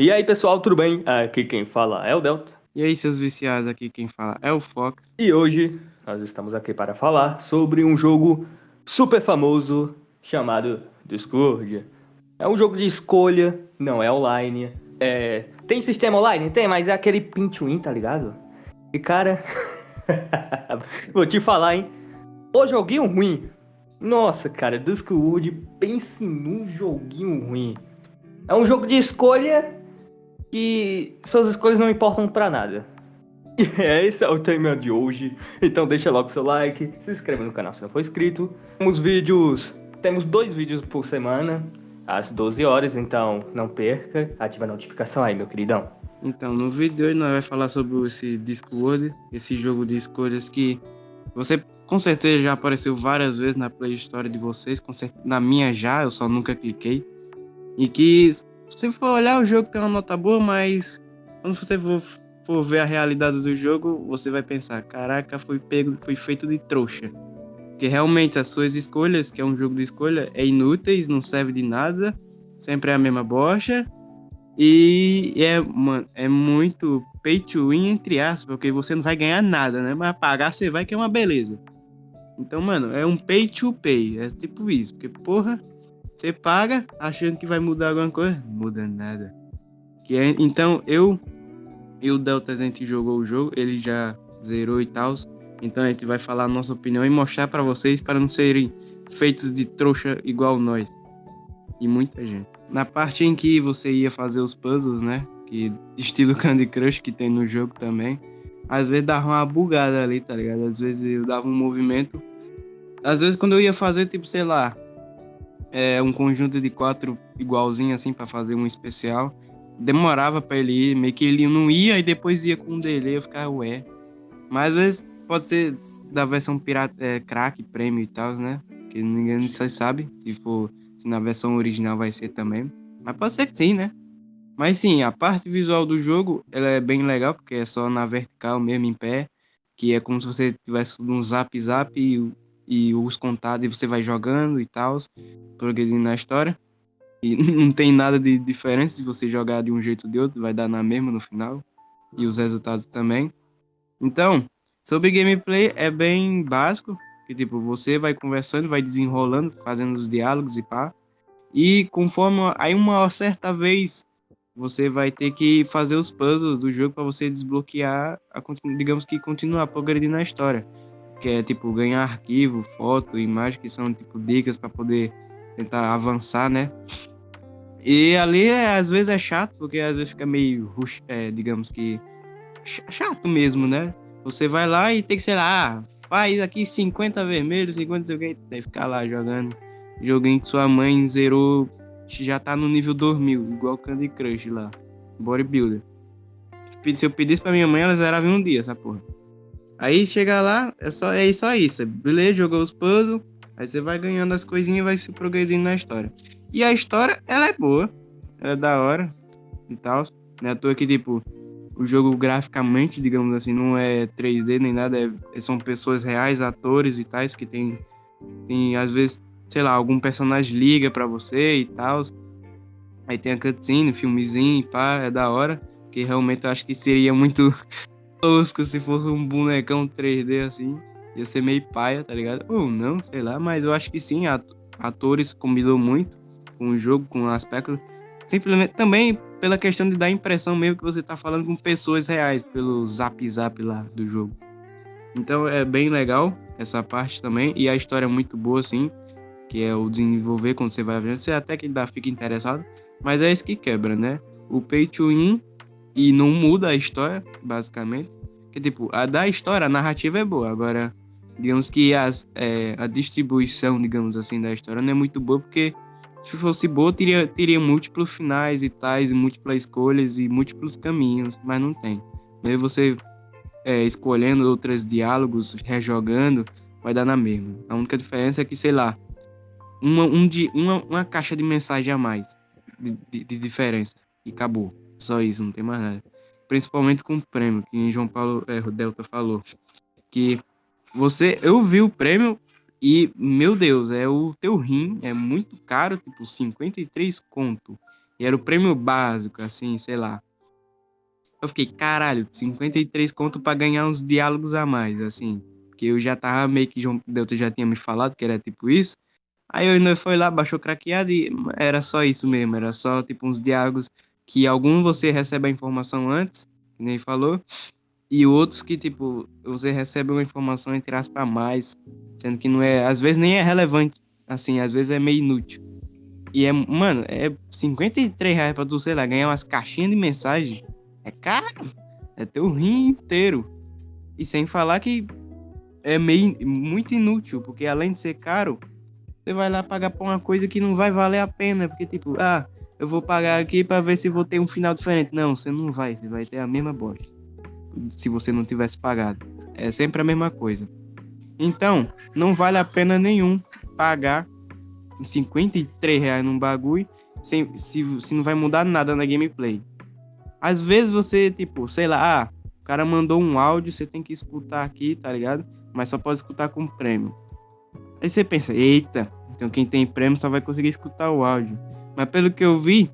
E aí, pessoal, tudo bem? Aqui quem fala é o Delta. E aí, seus viciados, aqui quem fala é o Fox. E hoje nós estamos aqui para falar sobre um jogo super famoso chamado Discord. É um jogo de escolha, não é online. É... Tem sistema online? Tem, mas é aquele pinch win, tá ligado? E cara, vou te falar, hein? O joguinho ruim. Nossa, cara, Duskwood, pense num joguinho ruim. É um jogo de escolha que suas escolhas não importam para nada. E esse é o tema de hoje. Então deixa logo seu like, se inscreva no canal se não for inscrito. Temos vídeos, temos dois vídeos por semana, às 12 horas, então não perca, ativa a notificação aí, meu queridão. Então, no vídeo de hoje nós vamos falar sobre esse Discworld, esse jogo de escolhas que você com certeza já apareceu várias vezes na Play Store de vocês, na minha já, eu só nunca cliquei. E que se for olhar, o jogo tem uma nota boa, mas quando você for, for ver a realidade do jogo, você vai pensar: caraca, foi pego, foi feito de trouxa. Porque realmente as suas escolhas, que é um jogo de escolha, é inúteis, não serve de nada, sempre é a mesma bocha. E é, mano, é muito pay to win, entre aspas, porque você não vai ganhar nada, né? Mas pagar você vai, que é uma beleza. Então, mano, é um pay to pay. É tipo isso. Porque, porra, você paga achando que vai mudar alguma coisa, muda nada. Que é, então eu e o Delta a gente jogou o jogo, ele já zerou e tal. Então a gente vai falar a nossa opinião e mostrar para vocês para não serem feitos de trouxa igual nós. E muita gente. Na parte em que você ia fazer os puzzles, né? Que estilo Candy Crush que tem no jogo também. Às vezes dava uma bugada ali, tá ligado? Às vezes eu dava um movimento. Às vezes quando eu ia fazer, tipo, sei lá, é, um conjunto de quatro igualzinho assim para fazer um especial. Demorava para ele ir, meio que ele não ia e depois ia com um delay, eu ficava ué. Mas às vezes pode ser da versão pirata, é, crack, prêmio e tal, né? Que ninguém sabe se for se na versão original vai ser também. Mas pode ser que sim, né? Mas sim, a parte visual do jogo ela é bem legal, porque é só na vertical mesmo em pé, que é como se você tivesse um zap zap e e os contados e você vai jogando e tal, progredindo na história. E não tem nada de diferente se você jogar de um jeito ou de outro, vai dar na mesma no final. E os resultados também. Então, sobre gameplay é bem básico, que tipo, você vai conversando, vai desenrolando, fazendo os diálogos e pá. E conforme aí uma certa vez você vai ter que fazer os puzzles do jogo para você desbloquear, a, digamos que continuar progredindo na história que é tipo ganhar arquivo, foto, imagem, que são tipo dicas para poder tentar avançar, né? E ali é, às vezes é chato, porque às vezes fica meio, é, digamos que chato mesmo, né? Você vai lá e tem que, sei lá, faz aqui 50 vermelhos, 50 sei o que, tem que ficar lá jogando. Joguinho que sua mãe zerou, já tá no nível 2000, igual Candy Crush lá, Bodybuilder. Se eu pedisse pra minha mãe, ela zerava em um dia essa porra. Aí chega lá, é só, é só isso. Beleza, jogou os puzzles, aí você vai ganhando as coisinhas e vai se progredindo na história. E a história, ela é boa, ela é da hora e tal. Não é à toa que, tipo, o jogo graficamente, digamos assim, não é 3D nem nada, é, são pessoas reais, atores e tais, que tem, tem às vezes, sei lá, algum personagem liga para você e tal. Aí tem a cutscene, filmezinho e pá, é da hora. Que realmente eu acho que seria muito tosco se fosse um bonecão 3D assim. Ia ser meio paia, tá ligado? Ou não, sei lá, mas eu acho que sim, atores combinam muito com o jogo, com o aspecto. Simplesmente também pela questão de dar a impressão mesmo que você tá falando com pessoas reais, pelo zap zap lá do jogo. Então é bem legal essa parte também. E a história é muito boa, assim. Que é o desenvolver quando você vai vendo. Você até que ainda fica interessado. Mas é isso que quebra, né? O pay to win e não muda a história, basicamente. Tipo, a da história, a narrativa é boa. Agora, digamos que as, é, a distribuição, digamos assim, da história não é muito boa, porque se fosse boa, teria, teria múltiplos finais e tais, e múltiplas escolhas e múltiplos caminhos, mas não tem. Mesmo você é, escolhendo outros diálogos, rejogando, vai dar na mesma. A única diferença é que, sei lá, uma, um de, uma, uma caixa de mensagem a mais de, de, de diferença. E acabou. Só isso, não tem mais nada. Principalmente com o prêmio, que João Paulo é, Delta falou. Que você. Eu vi o prêmio e, meu Deus, é o teu rim, é muito caro, tipo, 53 conto. E era o prêmio básico, assim, sei lá. Eu fiquei, caralho, 53 conto para ganhar uns diálogos a mais, assim. Porque eu já tava meio que João Delta já tinha me falado que era tipo isso. Aí eu ainda foi lá, baixou craqueado e era só isso mesmo, era só tipo uns diálogos que algum você recebe a informação antes, que nem falou, e outros que tipo você recebe uma informação entre aspas mais, sendo que não é, às vezes nem é relevante, assim, às vezes é meio inútil. E é, mano, é 53 reais pra tu, sei lá, ganhar umas caixinhas de mensagem. É caro. É teu rim inteiro. E sem falar que é meio muito inútil, porque além de ser caro, você vai lá pagar por uma coisa que não vai valer a pena, porque tipo, ah, eu vou pagar aqui para ver se vou ter um final diferente. Não, você não vai, você vai ter a mesma bosta. Se você não tivesse pagado. É sempre a mesma coisa. Então, não vale a pena nenhum pagar 53 reais num bagulho sem, se, se não vai mudar nada na gameplay. Às vezes você, tipo, sei lá, ah, o cara mandou um áudio, você tem que escutar aqui, tá ligado? Mas só pode escutar com prêmio. Aí você pensa, eita, então quem tem prêmio só vai conseguir escutar o áudio. Mas pelo que eu vi,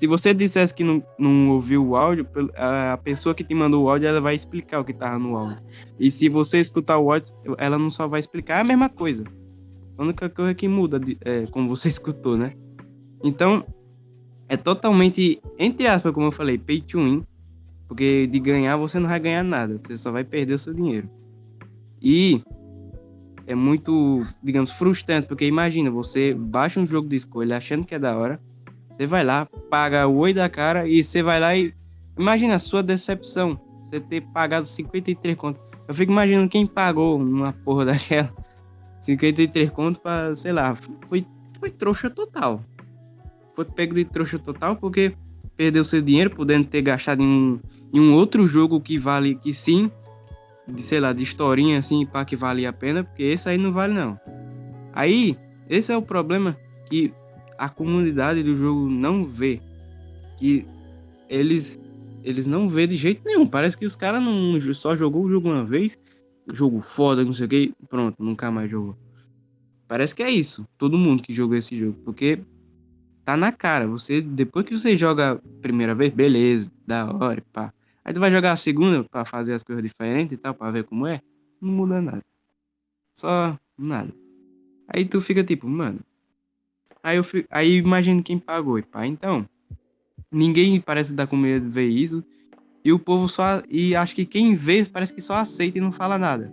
se você dissesse que não, não ouviu o áudio, a pessoa que te mandou o áudio, ela vai explicar o que tava no áudio. E se você escutar o áudio, ela não só vai explicar, é a mesma coisa. A única coisa que muda, é, como você escutou, né? Então, é totalmente, entre aspas, como eu falei, pay to win. Porque de ganhar você não vai ganhar nada, você só vai perder o seu dinheiro. E é muito, digamos, frustrante, porque imagina, você baixa um jogo de escolha achando que é da hora, você vai lá, paga o oi da cara e você vai lá e imagina a sua decepção, você ter pagado 53 contos. Eu fico imaginando quem pagou uma porra daquela 53 contos para, sei lá, foi, foi trouxa total. Foi pego de trouxa total porque perdeu seu dinheiro podendo ter gastado em em um outro jogo que vale que sim de sei lá, de historinha assim, para que vale a pena, porque esse aí não vale não. Aí, esse é o problema que a comunidade do jogo não vê, que eles eles não vê de jeito nenhum. Parece que os caras não só jogou o jogo uma vez, jogo foda, não sei o que, pronto, nunca mais jogou. Parece que é isso, todo mundo que jogou esse jogo, porque tá na cara. Você depois que você joga a primeira vez, beleza, da hora, pá. Aí tu vai jogar a segunda para fazer as coisas diferentes e tal, para ver como é. Não muda nada. Só nada. Aí tu fica tipo, mano. Aí eu fico, aí imagino quem pagou, e pá. Então, ninguém parece dar com medo de ver isso. E o povo só. E acho que quem vê parece que só aceita e não fala nada.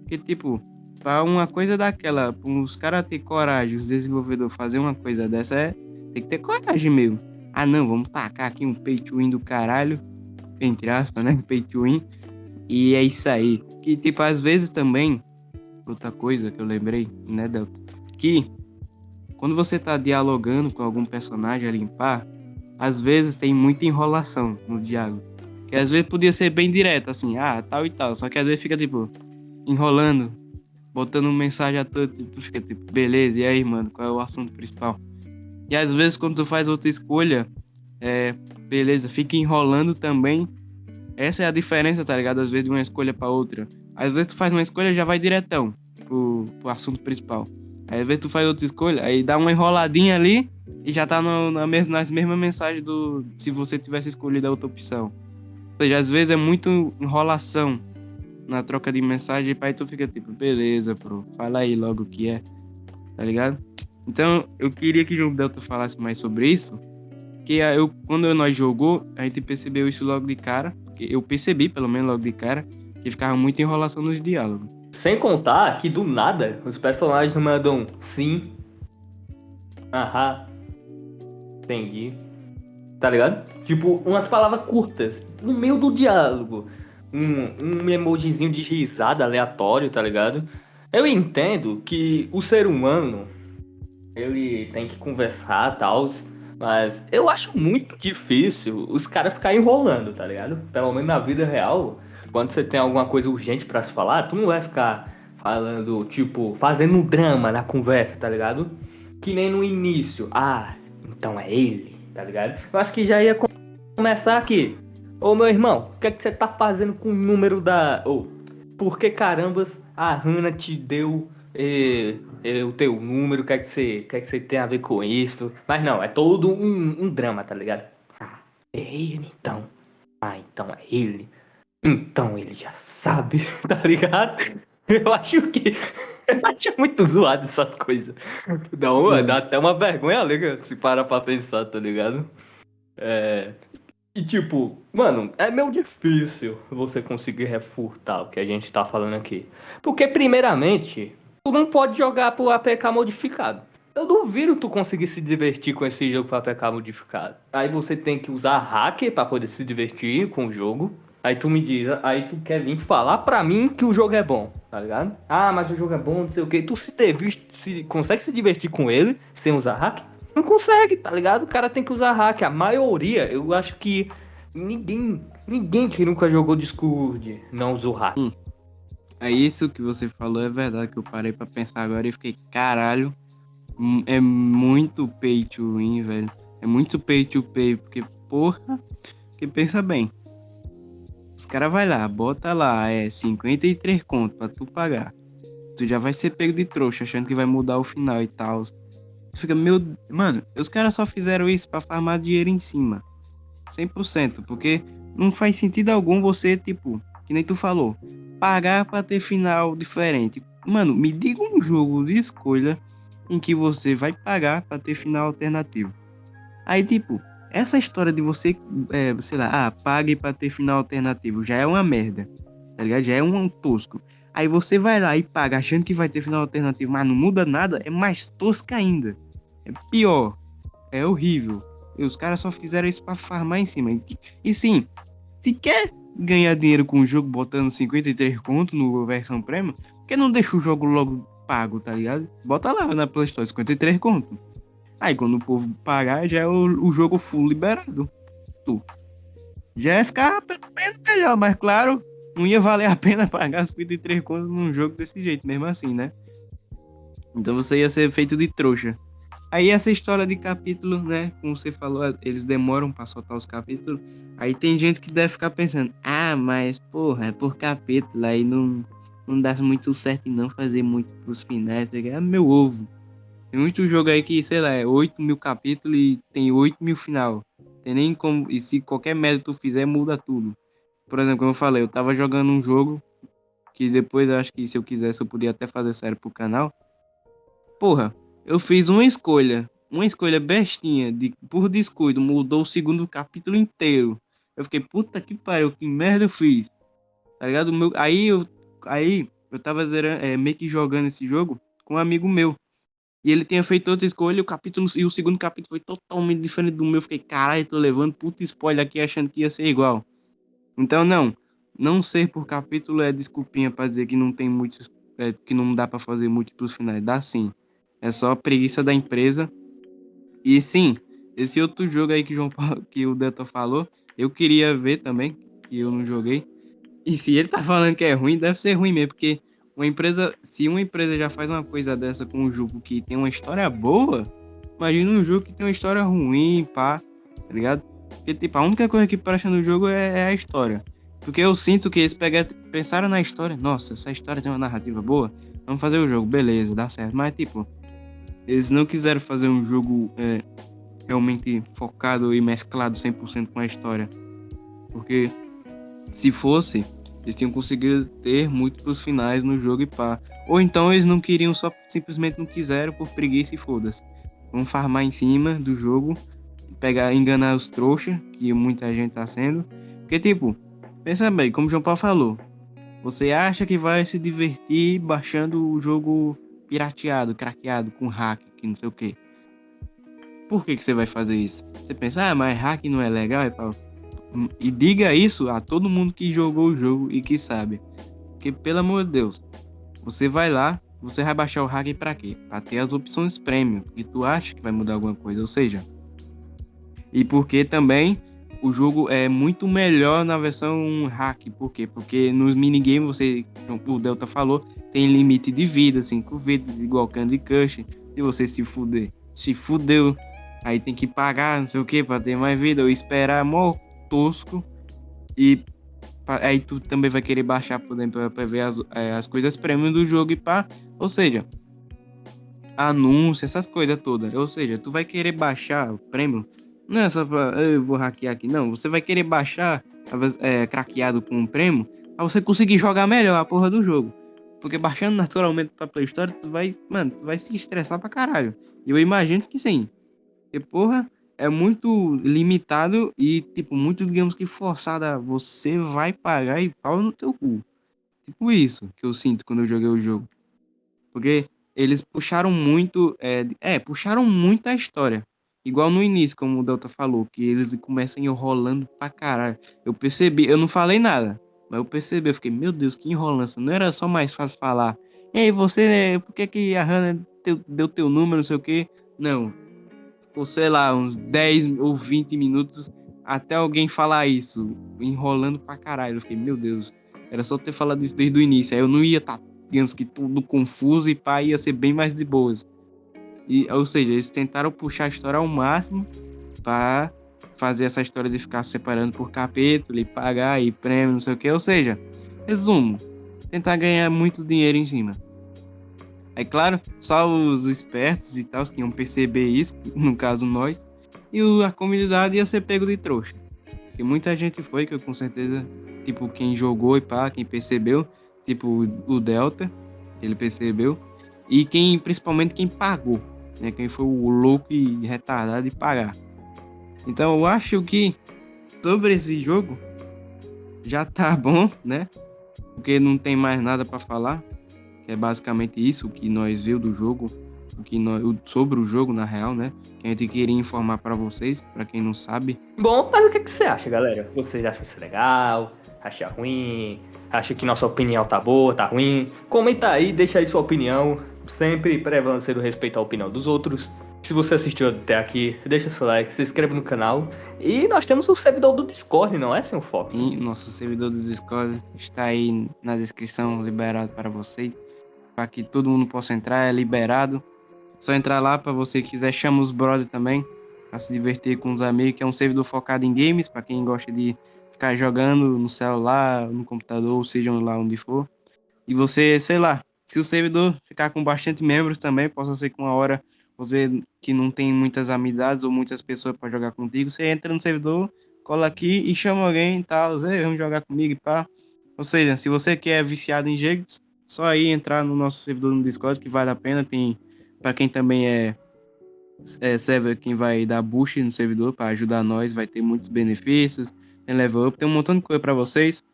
Porque, tipo, pra uma coisa daquela, pra os caras ter coragem, os desenvolvedores fazer uma coisa dessa, é. Tem que ter coragem mesmo. Ah, não, vamos tacar aqui um peito do caralho entre aspas, né? Pay to win. E é isso aí. Que, tipo, às vezes também, outra coisa que eu lembrei, né, Delta? Que quando você tá dialogando com algum personagem a limpar, às vezes tem muita enrolação no diálogo. Que às vezes podia ser bem direto, assim, ah, tal e tal. Só que às vezes fica, tipo, enrolando, botando mensagem a todo, tu fica tipo, beleza, e aí, mano, qual é o assunto principal? E às vezes quando tu faz outra escolha, é, beleza, fica enrolando também. Essa é a diferença, tá ligado? Às vezes de uma escolha para outra. Às vezes tu faz uma escolha já vai diretão pro, pro assunto principal. Aí, às vezes tu faz outra escolha, aí dá uma enroladinha ali e já tá no, na mes nas mesmas mensagens do se você tivesse escolhido a outra opção. Ou seja, às vezes é muito enrolação na troca de mensagem, aí tu fica tipo, beleza, pro, fala aí logo o que é, tá ligado? Então, eu queria que o João Delta falasse mais sobre isso, que eu, quando nós jogou, a gente percebeu isso logo de cara. Eu percebi, pelo menos logo de cara, que ficava muita enrolação nos diálogos. Sem contar que do nada os personagens mandam sim, aham, entendi, tá ligado? Tipo, umas palavras curtas no meio do diálogo. Um, um emojizinho de risada aleatório, tá ligado? Eu entendo que o ser humano ele tem que conversar tal mas eu acho muito difícil os caras ficarem enrolando, tá ligado? Pelo menos na vida real, quando você tem alguma coisa urgente para se falar, tu não vai ficar falando, tipo, fazendo um drama na conversa, tá ligado? Que nem no início. Ah, então é ele, tá ligado? Eu acho que já ia começar aqui. Ô meu irmão, o que é que você tá fazendo com o número da. Ou, oh, por que carambas a Hannah te deu e, e, o teu número, o que é que você, que é que você tem a ver com isso. Mas não, é todo um, um drama, tá ligado? Ah, é ele então. Ah, então é ele. Então ele já sabe, tá ligado? Eu acho que. Eu acho muito zoado essas coisas. Dá, uma, dá até uma vergonha ali se parar pra pensar, tá ligado? É. E tipo, mano, é meio difícil você conseguir refutar o que a gente tá falando aqui. Porque, primeiramente, tu não pode jogar pro APK modificado. Eu duvido tu conseguir se divertir com esse jogo pro APK modificado. Aí você tem que usar hacker para poder se divertir com o jogo. Aí tu me diz, aí tu quer vir falar pra mim que o jogo é bom, tá ligado? Ah, mas o jogo é bom, não sei o que. Tu se, teve, se consegue se divertir com ele sem usar hack? Não consegue, tá ligado? O cara tem que usar hack. A maioria, eu acho que ninguém, ninguém que nunca jogou Discord não usou hack. Hum. É isso que você falou, é verdade que eu parei para pensar agora e fiquei, caralho, hum, é muito pay to win, velho. É muito pay to pay, porque, porra, que pensa bem. Os caras vai lá, bota lá, é 53 conto pra tu pagar. Tu já vai ser pego de trouxa, achando que vai mudar o final e tal. Tu fica, meu. Mano, os caras só fizeram isso pra farmar dinheiro em cima. 100%. Porque não faz sentido algum você, tipo, que nem tu falou, pagar pra ter final diferente. Mano, me diga um jogo de escolha em que você vai pagar pra ter final alternativo. Aí, tipo, essa história de você, é, sei lá, ah, pague para ter final alternativo já é uma merda, tá ligado? Já é um tosco. Aí você vai lá e paga achando que vai ter final alternativo, mas não muda nada, é mais tosca ainda. É pior. É horrível. E os caras só fizeram isso para farmar em cima. E sim, se quer ganhar dinheiro com o jogo botando 53 conto no versão premium, por que não deixa o jogo logo pago, tá ligado? Bota lá na Play Store 53 conto. Aí quando o povo pagar, já é o, o jogo full liberado. Tu. Já ia ficar melhor, mas claro, não ia valer a pena pagar 53 contos num jogo desse jeito, mesmo assim, né? Então você ia ser feito de trouxa. Aí essa história de capítulo, né? Como você falou, eles demoram para soltar os capítulos. Aí tem gente que deve ficar pensando, ah, mas porra, é por capítulo, aí não, não dá muito certo não fazer muito pros finais. É meu ovo. Tem muito jogo aí que, sei lá, é 8 mil capítulos e tem 8 mil final. Tem nem como. E se qualquer método tu fizer, muda tudo. Por exemplo, como eu falei, eu tava jogando um jogo que depois eu acho que se eu quisesse eu podia até fazer série pro canal. Porra, eu fiz uma escolha, uma escolha bestinha, de, por descuido, mudou o segundo capítulo inteiro. Eu fiquei, puta que pariu, que merda eu fiz. Tá ligado? Meu, aí eu, aí eu tava zerando, é, meio que jogando esse jogo com um amigo meu. E ele tinha feito outra escolha, o capítulo e o segundo capítulo foi totalmente diferente do meu. Eu fiquei, caralho, tô levando puta spoiler aqui achando que ia ser igual. Então, não. Não ser por capítulo é desculpinha pra dizer que não tem muitos. É, que não dá para fazer múltiplos finais. Dá sim. É só preguiça da empresa. E sim, esse outro jogo aí que, João Paulo, que o Delta falou, eu queria ver também, que eu não joguei. E se ele tá falando que é ruim, deve ser ruim mesmo, porque uma empresa, se uma empresa já faz uma coisa dessa com um jogo que tem uma história boa, imagina um jogo que tem uma história ruim, pá, tá ligado? Porque, tipo, a única coisa que presta no jogo é, é a história. Porque eu sinto que eles pegaram, pensaram na história, nossa, essa história tem uma narrativa boa, vamos fazer o jogo, beleza, dá certo. Mas, tipo, eles não quiseram fazer um jogo é, realmente focado e mesclado 100% com a história. Porque se fosse, eles tinham conseguido ter múltiplos finais no jogo e pá. Ou então eles não queriam, só simplesmente não quiseram por preguiça e foda-se. Vamos farmar em cima do jogo, pegar, enganar os trouxas, que muita gente tá sendo. Porque, tipo, pensa bem, como o João Paulo falou, você acha que vai se divertir baixando o jogo pirateado, craqueado, com hack, que não sei o que. Por que, que você vai fazer isso? Você pensa, ah, mas hack não é legal? E. E diga isso a todo mundo que jogou o jogo e que sabe. Porque, pelo amor de Deus, você vai lá, você vai baixar o hack para quê? Para ter as opções premium. E tu acha que vai mudar alguma coisa. Ou seja, e porque também o jogo é muito melhor na versão hack. Por quê? Porque nos minigames, você, o Delta falou, tem limite de vida, 5 vidas, igual Candy Crush. E você se fuder, se fudeu, aí tem que pagar, não sei o que, para ter mais vida, ou esperar mó tosco. E Aí tu também vai querer baixar, por exemplo, pra ver as, é, as coisas premium do jogo e pá. Ou seja, anúncio, essas coisas todas. Ou seja, tu vai querer baixar o prêmio. Não é só pra eu vou hackear aqui, não. Você vai querer baixar é, craqueado com o prêmio pra você conseguir jogar melhor a porra do jogo. Porque baixando naturalmente pra Play Store, tu vai, mano, tu vai se estressar pra caralho. E eu imagino que sim. Porque, porra, é muito limitado e, tipo, muito, digamos que forçada. Você vai pagar e pau no teu cu. Tipo isso que eu sinto quando eu joguei o jogo. Porque eles puxaram muito. É, é, puxaram muito a história. Igual no início, como o Delta falou, que eles começam enrolando pra caralho. Eu percebi, eu não falei nada, mas eu percebi, eu fiquei, meu Deus, que enrolança. Não era só mais fácil falar, ei, você, por que, que a Hannah deu teu número, não sei o quê? Não, ou sei lá, uns 10 ou 20 minutos até alguém falar isso, enrolando pra caralho. Eu fiquei, meu Deus, era só ter falado isso desde o início. Aí eu não ia estar, tá, digamos que tudo confuso e pá, ia ser bem mais de boas. E, ou seja, eles tentaram puxar a história ao máximo para fazer essa história de ficar separando por capítulo e pagar e prêmio, não sei o que. Ou seja, resumo, tentar ganhar muito dinheiro em cima. É claro, só os espertos e tal que iam perceber isso, no caso nós, e a comunidade ia ser pego de trouxa. E muita gente foi, que eu com certeza, tipo, quem jogou e pá, quem percebeu, tipo o Delta, ele percebeu, e quem, principalmente quem pagou, né? Quem foi o louco e retardado de pagar. Então eu acho que sobre esse jogo já tá bom, né? Porque não tem mais nada para falar é basicamente isso que nós viu do jogo, o que nós, sobre o jogo na real, né? Que a gente queria informar para vocês, para quem não sabe. Bom, mas o que, que você acha, galera? Vocês acham isso legal? Acha ruim? Acha que nossa opinião tá boa, tá ruim? Comenta aí, deixa aí sua opinião. Sempre prevalecer o respeito à opinião dos outros. Se você assistiu até aqui, deixa seu like, se inscreve no canal. E nós temos o servidor do Discord, não é, seu Fox? Sim, nosso servidor do Discord está aí na descrição liberado para vocês para que todo mundo possa entrar, é liberado. Só entrar lá para você que quiser, chama os brother também, para se divertir com os amigos, que é um servidor focado em games, para quem gosta de ficar jogando no celular, no computador, seja lá onde for. E você, sei lá, se o servidor ficar com bastante membros também, possa ser que uma hora você que não tem muitas amizades ou muitas pessoas para jogar contigo, você entra no servidor, cola aqui e chama alguém e tal, vamos jogar comigo e pá. Ou seja, se você que é viciado em jogos, só aí entrar no nosso servidor no Discord que vale a pena. Tem para quem também é, é server, quem vai dar boost no servidor para ajudar nós, vai ter muitos benefícios. Tem level up, tem um montão de coisa para vocês.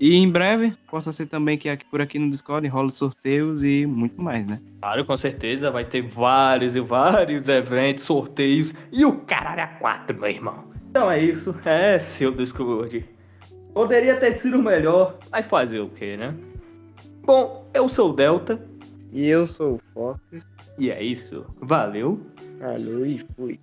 E em breve, possa ser também que aqui por aqui no Discord rola sorteios e muito mais, né? Claro, com certeza vai ter vários e vários eventos, sorteios e o caralho a quatro, meu irmão. Então é isso, é seu Discord. Poderia ter sido melhor, mas fazer o que, né? Bom, eu sou o Delta. E eu sou o Fox. E é isso. Valeu. Valeu e fui.